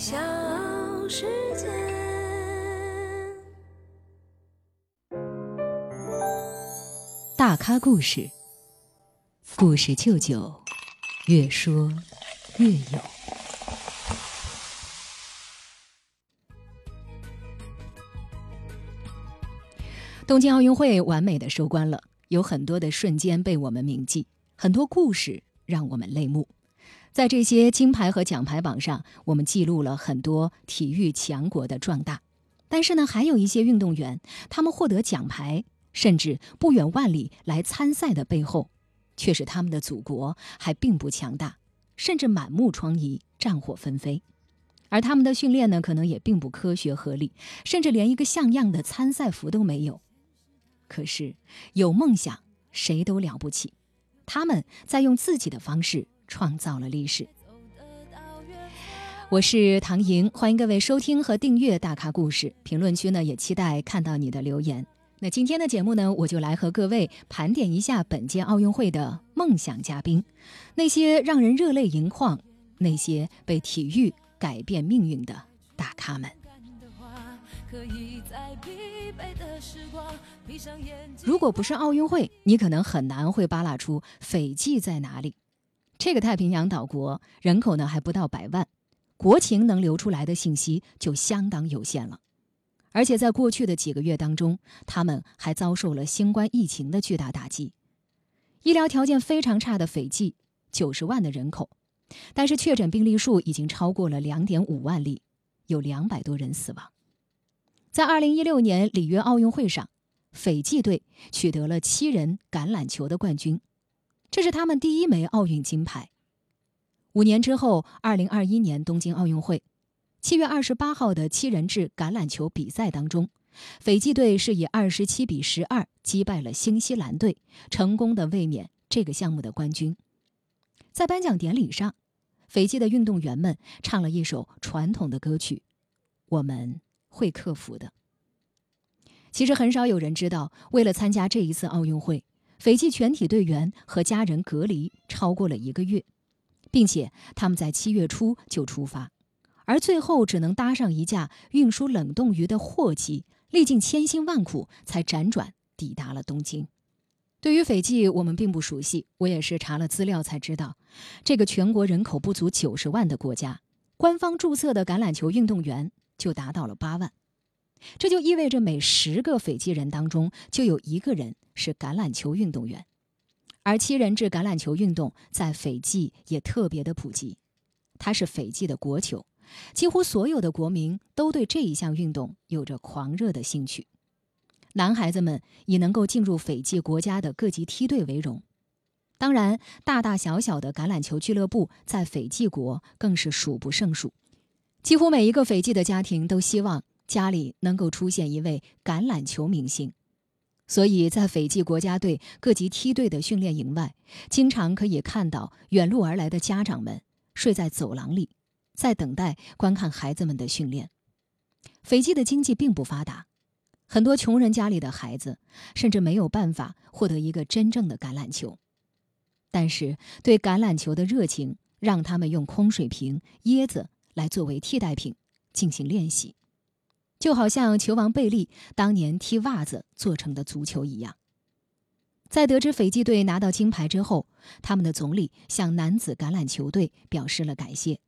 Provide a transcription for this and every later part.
小世界。大咖故事，故事舅舅，越说越有。东京奥运会完美的收官了，有很多的瞬间被我们铭记，很多故事让我们泪目。在这些金牌和奖牌榜上，我们记录了很多体育强国的壮大。但是呢，还有一些运动员，他们获得奖牌，甚至不远万里来参赛的背后，却是他们的祖国还并不强大，甚至满目疮痍、战火纷飞。而他们的训练呢，可能也并不科学合理，甚至连一个像样的参赛服都没有。可是有梦想，谁都了不起。他们在用自己的方式。创造了历史。我是唐莹，欢迎各位收听和订阅《大咖故事》。评论区呢，也期待看到你的留言。那今天的节目呢，我就来和各位盘点一下本届奥运会的梦想嘉宾，那些让人热泪盈眶、那些被体育改变命运的大咖们。如果不是奥运会，你可能很难会扒拉出斐济在哪里。这个太平洋岛国人口呢还不到百万，国情能流出来的信息就相当有限了。而且在过去的几个月当中，他们还遭受了新冠疫情的巨大打击。医疗条件非常差的斐济，九十万的人口，但是确诊病例数已经超过了两点五万例，有两百多人死亡。在二零一六年里约奥运会上，斐济队取得了七人橄榄球的冠军。这是他们第一枚奥运金牌。五年之后，二零二一年东京奥运会，七月二十八号的七人制橄榄球比赛当中，斐济队是以二十七比十二击败了新西兰队，成功的卫冕这个项目的冠军。在颁奖典礼上，斐济的运动员们唱了一首传统的歌曲：“我们会克服的。”其实很少有人知道，为了参加这一次奥运会。斐济全体队员和家人隔离超过了一个月，并且他们在七月初就出发，而最后只能搭上一架运输冷冻鱼的货机，历尽千辛万苦才辗转抵达了东京。对于斐济，我们并不熟悉，我也是查了资料才知道，这个全国人口不足九十万的国家，官方注册的橄榄球运动员就达到了八万。这就意味着每十个斐济人当中就有一个人是橄榄球运动员，而七人制橄榄球运动在斐济也特别的普及，它是斐济的国球，几乎所有的国民都对这一项运动有着狂热的兴趣。男孩子们以能够进入斐济国家的各级梯队为荣，当然，大大小小的橄榄球俱乐部在斐济国更是数不胜数，几乎每一个斐济的家庭都希望。家里能够出现一位橄榄球明星，所以在斐济国家队各级梯队的训练营外，经常可以看到远路而来的家长们睡在走廊里，在等待观看孩子们的训练。斐济的经济并不发达，很多穷人家里的孩子甚至没有办法获得一个真正的橄榄球，但是对橄榄球的热情让他们用空水瓶、椰子来作为替代品进行练习。就好像球王贝利当年踢袜子做成的足球一样。在得知斐济队拿到金牌之后，他们的总理向男子橄榄球队表示了感谢。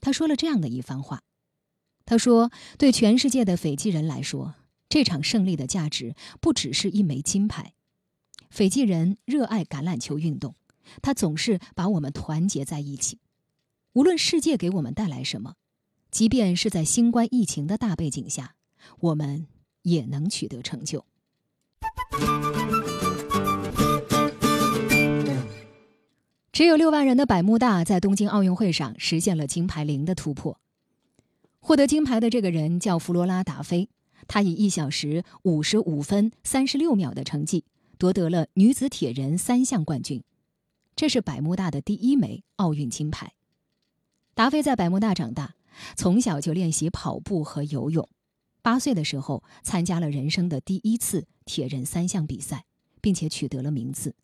他说了这样的一番话：“他说，对全世界的斐济人来说，这场胜利的价值不只是一枚金牌。斐济人热爱橄榄球运动，他总是把我们团结在一起。无论世界给我们带来什么。”即便是在新冠疫情的大背景下，我们也能取得成就。只有六万人的百慕大在东京奥运会上实现了金牌零的突破。获得金牌的这个人叫弗罗拉达菲，她以一小时五十五分三十六秒的成绩夺得了女子铁人三项冠军，这是百慕大的第一枚奥运金牌。达菲在百慕大长大。从小就练习跑步和游泳，八岁的时候参加了人生的第一次铁人三项比赛，并且取得了名次。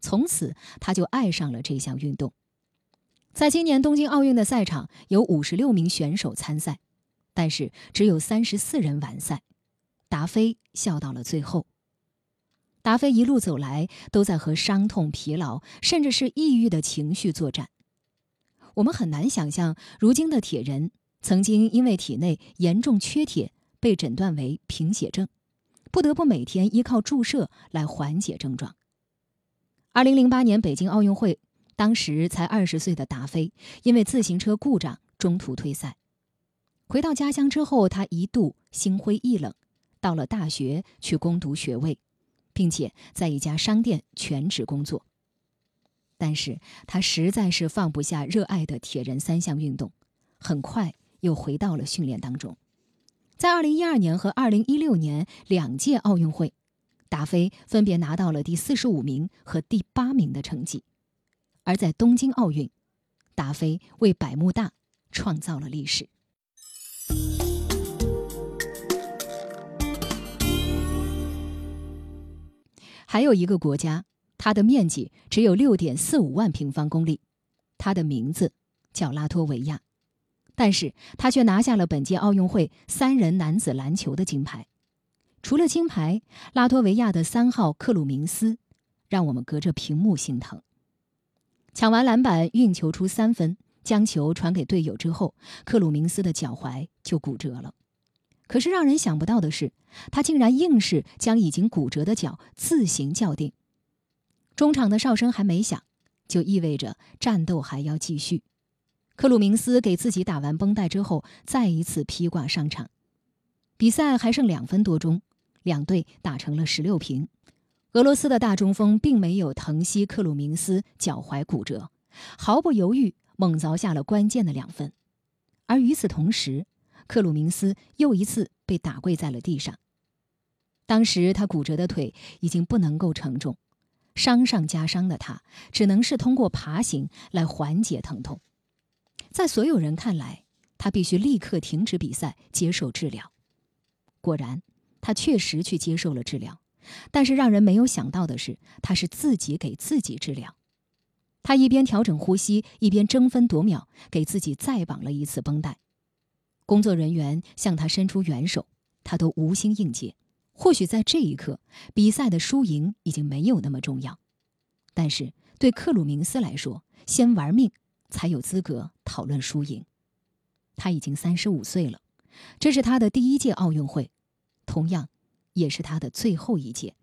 从此，他就爱上了这项运动。在今年东京奥运的赛场，有五十六名选手参赛，但是只有三十四人完赛。达菲笑到了最后。达菲一路走来，都在和伤痛、疲劳，甚至是抑郁的情绪作战。我们很难想象，如今的铁人曾经因为体内严重缺铁，被诊断为贫血症，不得不每天依靠注射来缓解症状。二零零八年北京奥运会。当时才二十岁的达菲，因为自行车故障中途退赛。回到家乡之后，他一度心灰意冷，到了大学去攻读学位，并且在一家商店全职工作。但是他实在是放不下热爱的铁人三项运动，很快又回到了训练当中。在二零一二年和二零一六年两届奥运会，达菲分别拿到了第四十五名和第八名的成绩。而在东京奥运，达菲为百慕大创造了历史。还有一个国家，它的面积只有六点四五万平方公里，它的名字叫拉脱维亚，但是它却拿下了本届奥运会三人男子篮球的金牌。除了金牌，拉脱维亚的三号克鲁明斯，让我们隔着屏幕心疼。抢完篮板，运球出三分，将球传给队友之后，克鲁明斯的脚踝就骨折了。可是让人想不到的是，他竟然硬是将已经骨折的脚自行校定。中场的哨声还没响，就意味着战斗还要继续。克鲁明斯给自己打完绷带之后，再一次披挂上场。比赛还剩两分多钟，两队打成了十六平。俄罗斯的大中锋并没有疼惜克鲁明斯脚踝骨折，毫不犹豫猛凿下了关键的两分。而与此同时，克鲁明斯又一次被打跪在了地上。当时他骨折的腿已经不能够承重，伤上加伤的他只能是通过爬行来缓解疼痛。在所有人看来，他必须立刻停止比赛，接受治疗。果然，他确实去接受了治疗。但是让人没有想到的是，他是自己给自己治疗。他一边调整呼吸，一边争分夺秒给自己再绑了一次绷带。工作人员向他伸出援手，他都无心应接。或许在这一刻，比赛的输赢已经没有那么重要。但是对克鲁明斯来说，先玩命才有资格讨论输赢。他已经三十五岁了，这是他的第一届奥运会，同样。也是他的最后一届。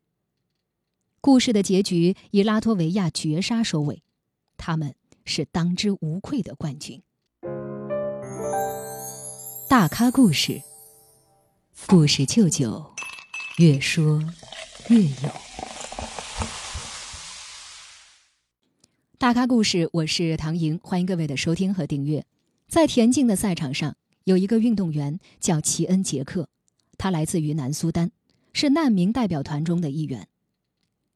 故事的结局以拉脱维亚绝杀收尾，他们是当之无愧的冠军。大咖故事，故事舅舅，越说越有。大咖故事，我是唐莹，欢迎各位的收听和订阅。在田径的赛场上，有一个运动员叫齐恩·杰克，他来自于南苏丹。是难民代表团中的一员。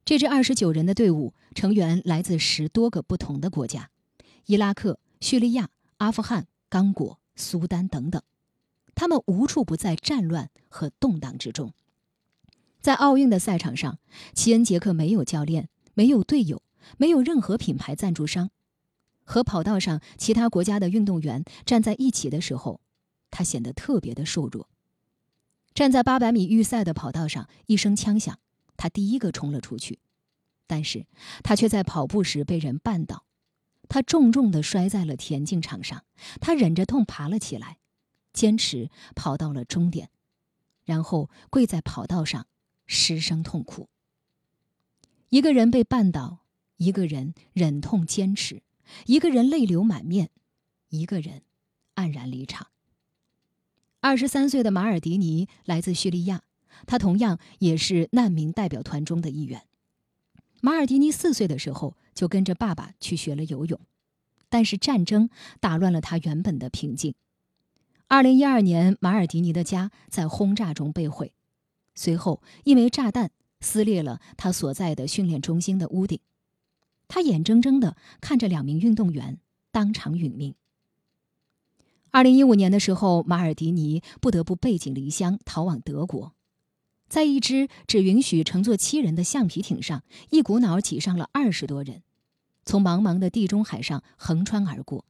这支二十九人的队伍成员来自十多个不同的国家：伊拉克、叙利亚、阿富汗、刚果、苏丹等等。他们无处不在战乱和动荡之中。在奥运的赛场上，齐恩·杰克没有教练，没有队友，没有任何品牌赞助商。和跑道上其他国家的运动员站在一起的时候，他显得特别的瘦弱。站在八百米预赛的跑道上，一声枪响，他第一个冲了出去，但是他却在跑步时被人绊倒，他重重地摔在了田径场上。他忍着痛爬了起来，坚持跑到了终点，然后跪在跑道上失声痛哭。一个人被绊倒，一个人忍痛坚持，一个人泪流满面，一个人黯然离场。二十三岁的马尔迪尼来自叙利亚，他同样也是难民代表团中的一员。马尔迪尼四岁的时候就跟着爸爸去学了游泳，但是战争打乱了他原本的平静。二零一二年，马尔迪尼的家在轰炸中被毁，随后一枚炸弹撕裂了他所在的训练中心的屋顶，他眼睁睁地看着两名运动员当场殒命。二零一五年的时候，马尔迪尼不得不背井离乡，逃往德国，在一只只允许乘坐七人的橡皮艇上，一股脑挤上了二十多人，从茫茫的地中海上横穿而过。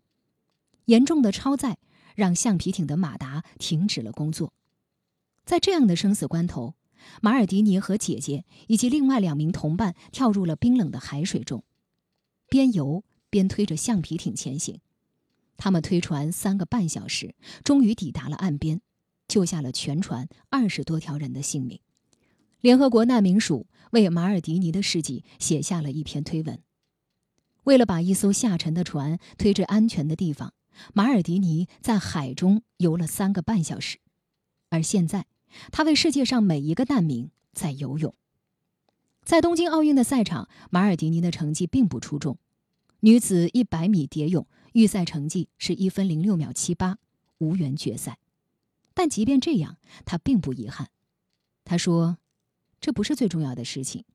严重的超载让橡皮艇的马达停止了工作。在这样的生死关头，马尔迪尼和姐姐以及另外两名同伴跳入了冰冷的海水中，边游边推着橡皮艇前行。他们推船三个半小时，终于抵达了岸边，救下了全船二十多条人的性命。联合国难民署为马尔迪尼的事迹写下了一篇推文。为了把一艘下沉的船推至安全的地方，马尔迪尼在海中游了三个半小时，而现在，他为世界上每一个难民在游泳。在东京奥运的赛场，马尔迪尼的成绩并不出众，女子一百米蝶泳。预赛成绩是一分零六秒七八，无缘决赛。但即便这样，他并不遗憾。他说：“这不是最重要的事情，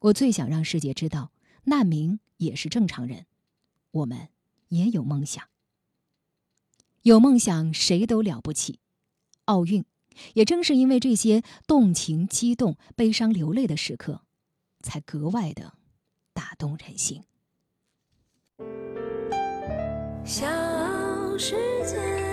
我最想让世界知道，难民也是正常人，我们也有梦想。有梦想，谁都了不起。奥运，也正是因为这些动情、激动、悲伤、流泪的时刻，才格外的打动人心。”小世界。